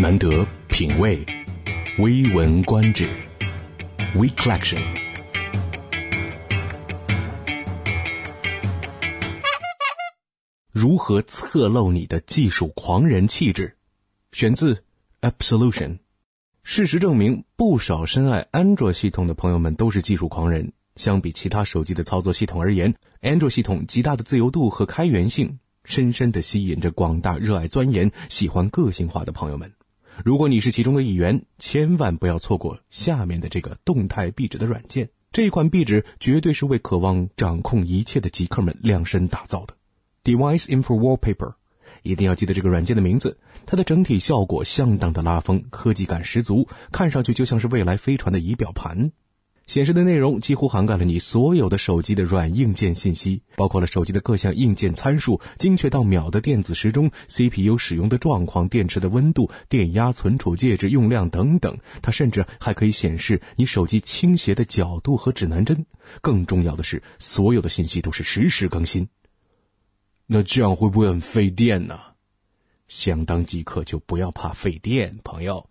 难得品味，微闻观止，We Collection。如何侧漏你的技术狂人气质？选自 Absolution。事实证明，不少深爱安卓系统的朋友们都是技术狂人。相比其他手机的操作系统而言，安卓系统极大的自由度和开源性，深深的吸引着广大热爱钻研、喜欢个性化的朋友们。如果你是其中的一员，千万不要错过下面的这个动态壁纸的软件。这款壁纸绝对是为渴望掌控一切的极客们量身打造的。Device Info Wallpaper，一定要记得这个软件的名字。它的整体效果相当的拉风，科技感十足，看上去就像是未来飞船的仪表盘。显示的内容几乎涵盖了你所有的手机的软硬件信息，包括了手机的各项硬件参数，精确到秒的电子时钟、CPU 使用的状况、电池的温度、电压、存储介质用量等等。它甚至还可以显示你手机倾斜的角度和指南针。更重要的是，所有的信息都是实时更新。那这样会不会很费电呢？相当即可，就不要怕费电，朋友。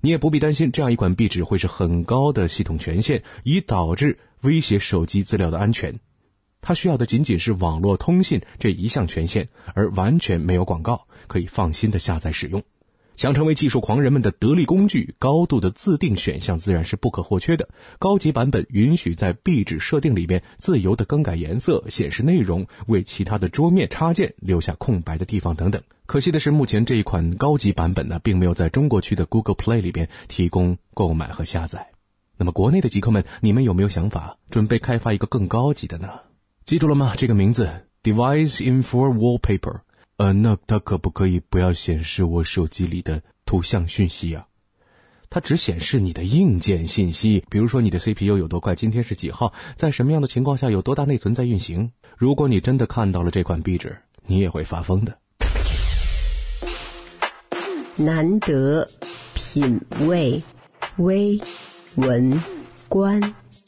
你也不必担心这样一款壁纸会是很高的系统权限，以导致威胁手机资料的安全。它需要的仅仅是网络通信这一项权限，而完全没有广告，可以放心的下载使用。想成为技术狂人们的得力工具，高度的自定选项自然是不可或缺的。高级版本允许在壁纸设定里面自由的更改颜色、显示内容，为其他的桌面插件留下空白的地方等等。可惜的是，目前这一款高级版本呢，并没有在中国区的 Google Play 里边提供购买和下载。那么，国内的极客们，你们有没有想法准备开发一个更高级的呢？记住了吗？这个名字 Device in for Wallpaper。呃，那它可不可以不要显示我手机里的图像讯息啊？它只显示你的硬件信息，比如说你的 CPU 有多快，今天是几号，在什么样的情况下有多大内存在运行。如果你真的看到了这款壁纸，你也会发疯的。难得品味微文观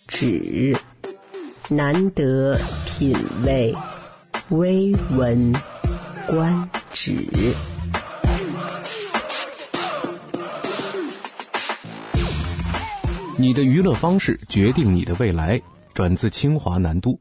止，难得品味微文。观止。你的娱乐方式决定你的未来。转自清华南都。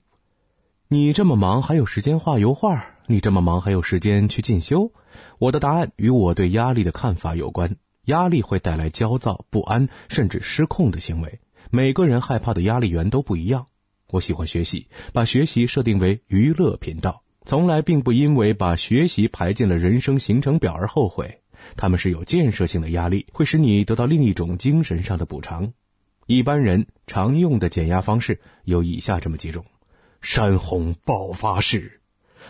你这么忙还有时间画油画？你这么忙还有时间去进修？我的答案与我对压力的看法有关。压力会带来焦躁、不安，甚至失控的行为。每个人害怕的压力源都不一样。我喜欢学习，把学习设定为娱乐频道。从来并不因为把学习排进了人生行程表而后悔，他们是有建设性的压力，会使你得到另一种精神上的补偿。一般人常用的减压方式有以下这么几种：山洪爆发式，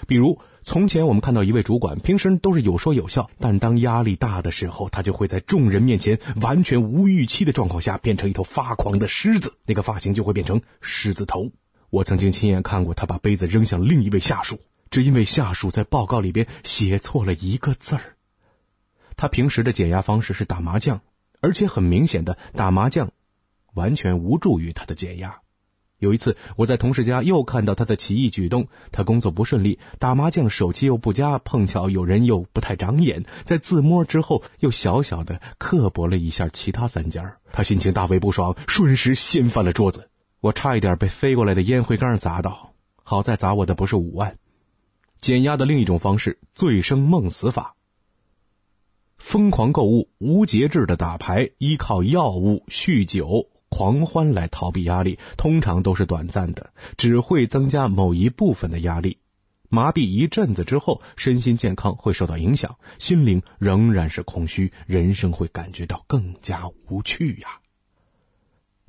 比如从前我们看到一位主管，平时都是有说有笑，但当压力大的时候，他就会在众人面前完全无预期的状况下变成一头发狂的狮子，那个发型就会变成狮子头。我曾经亲眼看过他把杯子扔向另一位下属。只因为下属在报告里边写错了一个字儿。他平时的减压方式是打麻将，而且很明显的打麻将，完全无助于他的减压。有一次我在同事家又看到他的奇异举动，他工作不顺利，打麻将手气又不佳，碰巧有人又不太长眼，在自摸之后又小小的刻薄了一下其他三家，他心情大为不爽，瞬时掀翻了桌子，我差一点被飞过来的烟灰缸砸到，好在砸我的不是五万。减压的另一种方式——醉生梦死法。疯狂购物、无节制的打牌、依靠药物、酗酒、狂欢来逃避压力，通常都是短暂的，只会增加某一部分的压力。麻痹一阵子之后，身心健康会受到影响，心灵仍然是空虚，人生会感觉到更加无趣呀。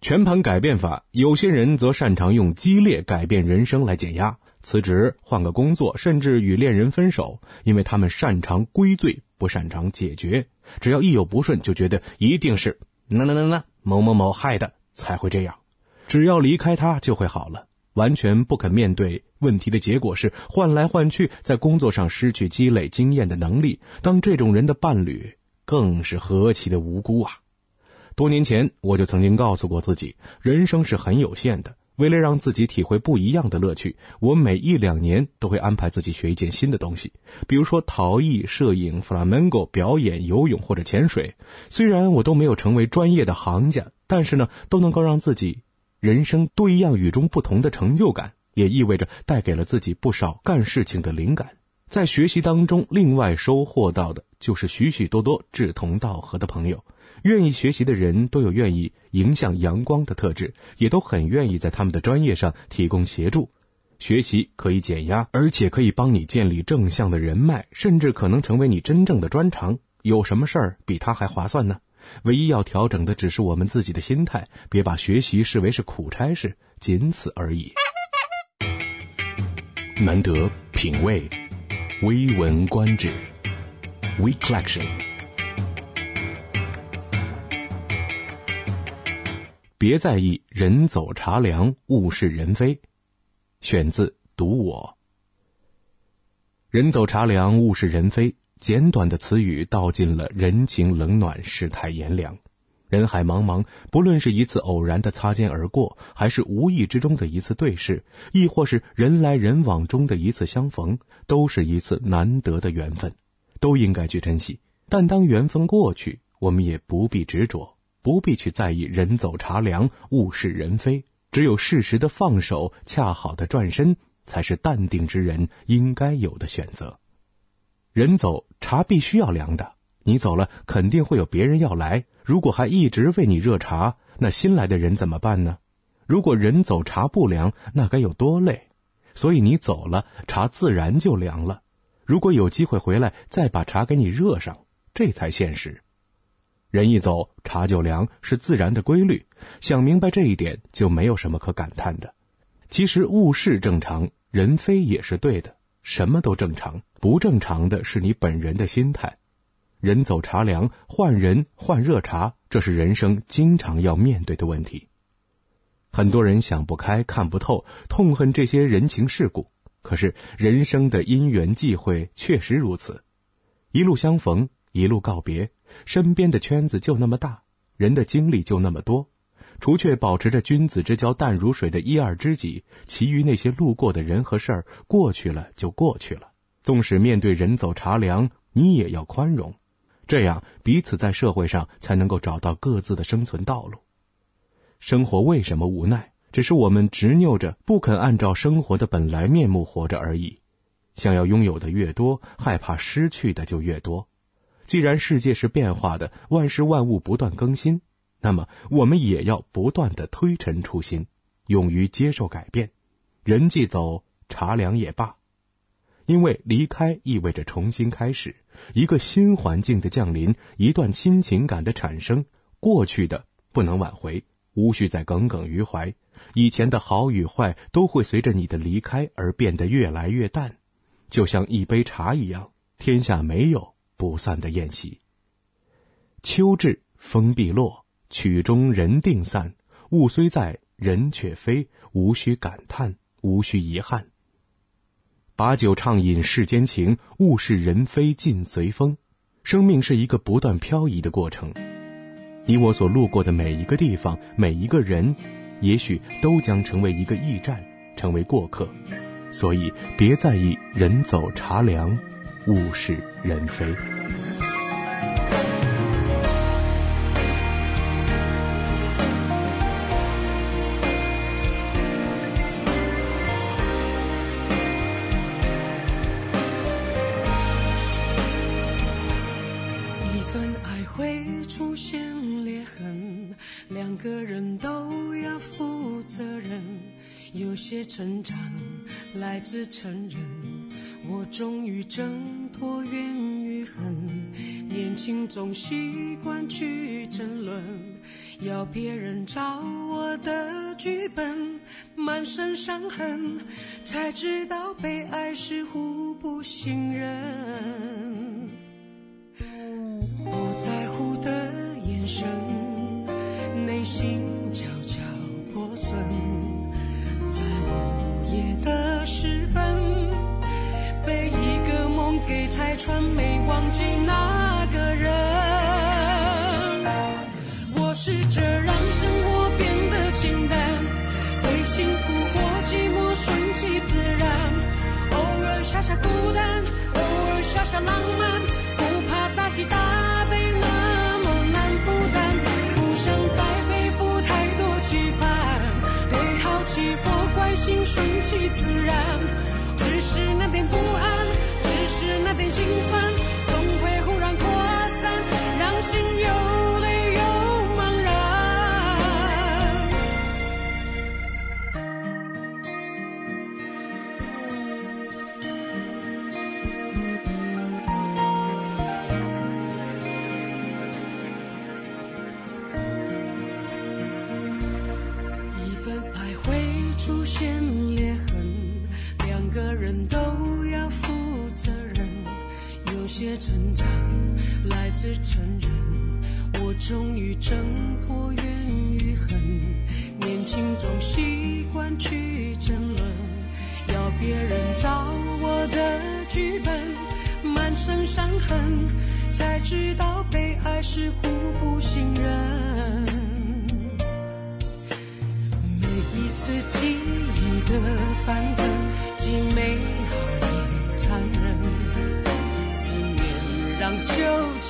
全盘改变法，有些人则擅长用激烈改变人生来减压。辞职，换个工作，甚至与恋人分手，因为他们擅长归罪，不擅长解决。只要一有不顺，就觉得一定是那那那那某某某害的才会这样。只要离开他就会好了，完全不肯面对问题的结果是换来换去，在工作上失去积累经验的能力。当这种人的伴侣，更是何其的无辜啊！多年前我就曾经告诉过自己，人生是很有限的。为了让自己体会不一样的乐趣，我每一两年都会安排自己学一件新的东西，比如说陶艺、摄影、弗拉门戈表演、游泳或者潜水。虽然我都没有成为专业的行家，但是呢，都能够让自己人生多一样与众不同的成就感，也意味着带给了自己不少干事情的灵感。在学习当中，另外收获到的就是许许多多志同道合的朋友。愿意学习的人都有愿意迎向阳光的特质，也都很愿意在他们的专业上提供协助。学习可以减压，而且可以帮你建立正向的人脉，甚至可能成为你真正的专长。有什么事儿比它还划算呢？唯一要调整的只是我们自己的心态，别把学习视为是苦差事，仅此而已。难得品味，微闻观止，We Collection。别在意人走茶凉，物是人非。选自《读我》。人走茶凉，物是人非。简短的词语道尽了人情冷暖，世态炎凉。人海茫茫，不论是一次偶然的擦肩而过，还是无意之中的一次对视，亦或是人来人往中的一次相逢，都是一次难得的缘分，都应该去珍惜。但当缘分过去，我们也不必执着。不必去在意人走茶凉，物是人非。只有适时的放手，恰好的转身，才是淡定之人应该有的选择。人走茶必须要凉的，你走了，肯定会有别人要来。如果还一直为你热茶，那新来的人怎么办呢？如果人走茶不凉，那该有多累？所以你走了，茶自然就凉了。如果有机会回来，再把茶给你热上，这才现实。人一走，茶就凉，是自然的规律。想明白这一点，就没有什么可感叹的。其实物是正常，人非也是对的，什么都正常。不正常的是你本人的心态。人走茶凉，换人换热茶，这是人生经常要面对的问题。很多人想不开，看不透，痛恨这些人情世故。可是人生的因缘际会确实如此，一路相逢，一路告别。身边的圈子就那么大，人的经历就那么多，除却保持着君子之交淡如水的一二知己，其余那些路过的人和事儿，过去了就过去了。纵使面对人走茶凉，你也要宽容，这样彼此在社会上才能够找到各自的生存道路。生活为什么无奈？只是我们执拗着不肯按照生活的本来面目活着而已。想要拥有的越多，害怕失去的就越多。既然世界是变化的，万事万物不断更新，那么我们也要不断的推陈出新，勇于接受改变。人既走，茶凉也罢。因为离开意味着重新开始，一个新环境的降临，一段新情感的产生。过去的不能挽回，无需再耿耿于怀。以前的好与坏都会随着你的离开而变得越来越淡，就像一杯茶一样，天下没有。不散的宴席。秋至，风必落，曲终人定散。物虽在，人却非。无需感叹，无需遗憾。把酒畅饮世间情，物是人非尽随风。生命是一个不断漂移的过程。你我所路过的每一个地方，每一个人，也许都将成为一个驿站，成为过客。所以，别在意人走茶凉。物是人非。一份爱会出现裂痕，两个人都要负责任。有些成长来自承认。我终于挣脱怨与恨，年轻总习惯去争论，要别人照我的剧本，满身伤痕，才知道被爱是互不信任。不在乎的眼神，内心悄悄破损，在午夜的时分。船没忘记那个人。我试着让生活变得简单，对幸福或寂寞顺其自然，偶尔傻傻孤单，偶尔傻傻浪漫，不怕大喜大悲那么难负担，不想再背负太多期盼，对好奇或关心顺其自然。心酸，总会忽然扩散，让心又累又茫然。一份爱会出现裂痕，两个人都成长来自承认，我终于挣脱怨与恨。年轻总习惯去争论，要别人照我的剧本，满身伤痕，才知道被爱是互不信任。每一次记忆的翻腾，既美好也残忍。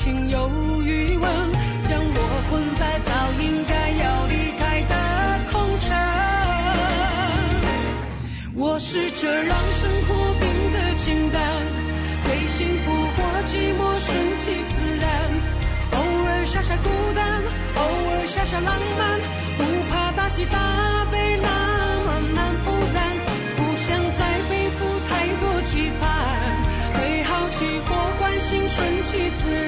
情有余温，将我困在早应该要离开的空城。我试着让生活变得清淡，对幸福或寂寞顺其自然。偶尔傻傻孤单，偶尔傻傻浪漫，不怕大喜大悲那么难负担，不想再背负太多期盼，对好奇或关心顺其自然，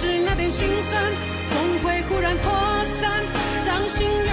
是那点心酸，总会忽然扩散，让心流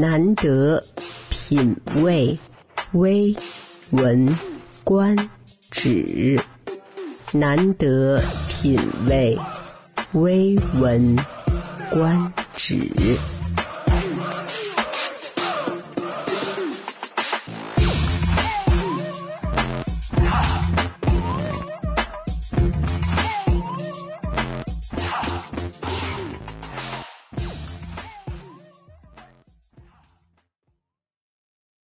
难得品味微文观止，难得品味微文观止。